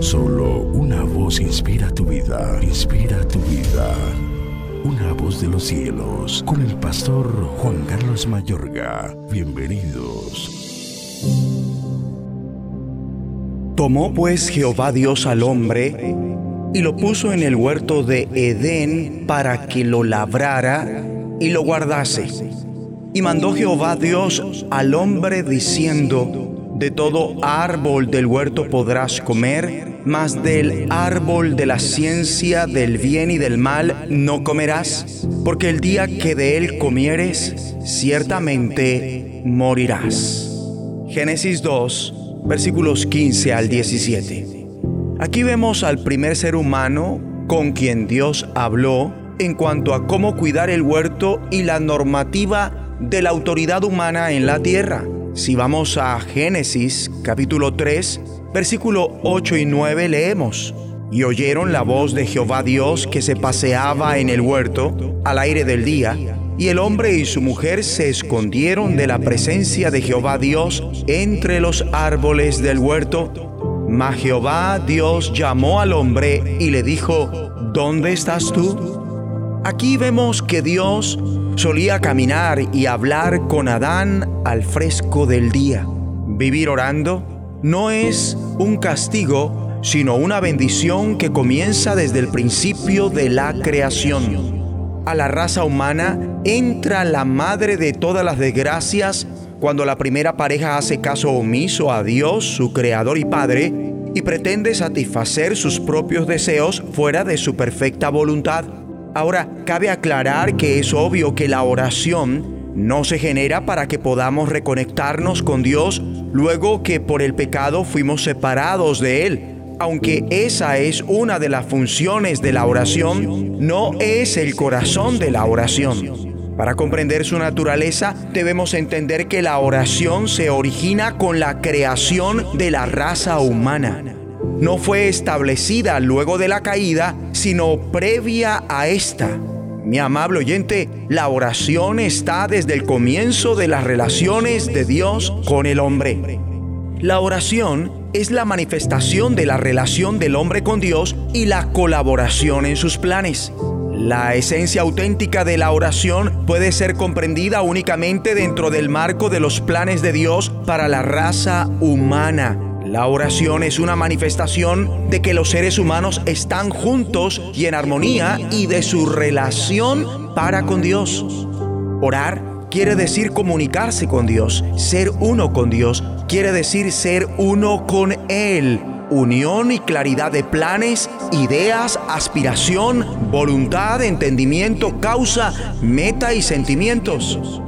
Solo una voz inspira tu vida, inspira tu vida. Una voz de los cielos, con el pastor Juan Carlos Mayorga. Bienvenidos. Tomó pues Jehová Dios al hombre y lo puso en el huerto de Edén para que lo labrara y lo guardase. Y mandó Jehová Dios al hombre diciendo, de todo árbol del huerto podrás comer, mas del árbol de la ciencia del bien y del mal no comerás, porque el día que de él comieres, ciertamente morirás. Génesis 2, versículos 15 al 17. Aquí vemos al primer ser humano con quien Dios habló en cuanto a cómo cuidar el huerto y la normativa de la autoridad humana en la tierra. Si vamos a Génesis capítulo 3, versículo 8 y 9 leemos, y oyeron la voz de Jehová Dios que se paseaba en el huerto al aire del día, y el hombre y su mujer se escondieron de la presencia de Jehová Dios entre los árboles del huerto. Mas Jehová Dios llamó al hombre y le dijo, ¿dónde estás tú? Aquí vemos que Dios solía caminar y hablar con Adán al fresco del día. Vivir orando no es un castigo, sino una bendición que comienza desde el principio de la creación. A la raza humana entra la madre de todas las desgracias cuando la primera pareja hace caso omiso a Dios, su creador y padre, y pretende satisfacer sus propios deseos fuera de su perfecta voluntad. Ahora, cabe aclarar que es obvio que la oración no se genera para que podamos reconectarnos con Dios luego que por el pecado fuimos separados de Él. Aunque esa es una de las funciones de la oración, no es el corazón de la oración. Para comprender su naturaleza, debemos entender que la oración se origina con la creación de la raza humana no fue establecida luego de la caída, sino previa a esta. Mi amable oyente, la oración está desde el comienzo de las relaciones de Dios con el hombre. La oración es la manifestación de la relación del hombre con Dios y la colaboración en sus planes. La esencia auténtica de la oración puede ser comprendida únicamente dentro del marco de los planes de Dios para la raza humana la oración es una manifestación de que los seres humanos están juntos y en armonía y de su relación para con Dios. Orar quiere decir comunicarse con Dios, ser uno con Dios, quiere decir ser uno con Él. Unión y claridad de planes, ideas, aspiración, voluntad, entendimiento, causa, meta y sentimientos.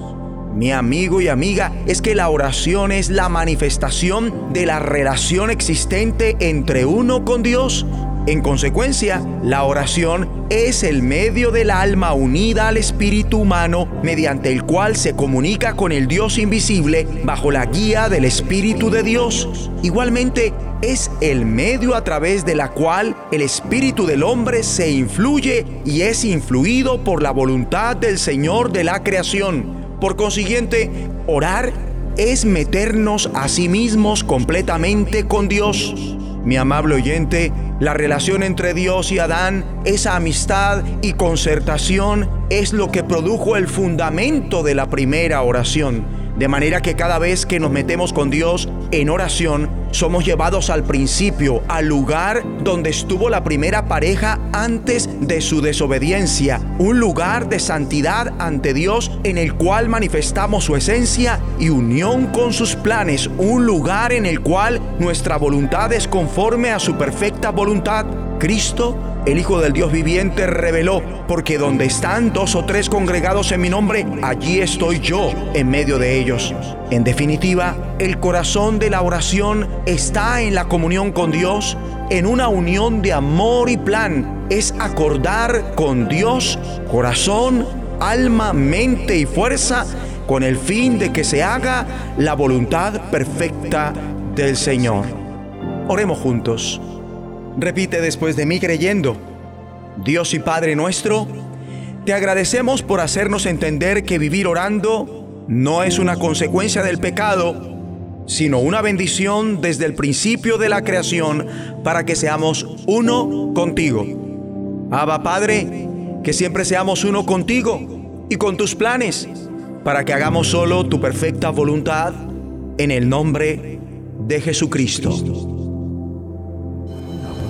Mi amigo y amiga, es que la oración es la manifestación de la relación existente entre uno con Dios. En consecuencia, la oración es el medio del alma unida al espíritu humano mediante el cual se comunica con el Dios invisible bajo la guía del Espíritu de Dios. Igualmente, es el medio a través de la cual el espíritu del hombre se influye y es influido por la voluntad del Señor de la creación. Por consiguiente, orar es meternos a sí mismos completamente con Dios. Mi amable oyente, la relación entre Dios y Adán, esa amistad y concertación es lo que produjo el fundamento de la primera oración de manera que cada vez que nos metemos con Dios en oración, somos llevados al principio, al lugar donde estuvo la primera pareja antes de su desobediencia, un lugar de santidad ante Dios en el cual manifestamos su esencia y unión con sus planes, un lugar en el cual nuestra voluntad es conforme a su perfecta voluntad. Cristo el Hijo del Dios viviente reveló, porque donde están dos o tres congregados en mi nombre, allí estoy yo en medio de ellos. En definitiva, el corazón de la oración está en la comunión con Dios, en una unión de amor y plan. Es acordar con Dios corazón, alma, mente y fuerza con el fin de que se haga la voluntad perfecta del Señor. Oremos juntos. Repite después de mí creyendo, Dios y Padre nuestro, te agradecemos por hacernos entender que vivir orando no es una consecuencia del pecado, sino una bendición desde el principio de la creación para que seamos uno contigo. Abba Padre, que siempre seamos uno contigo y con tus planes, para que hagamos solo tu perfecta voluntad en el nombre de Jesucristo.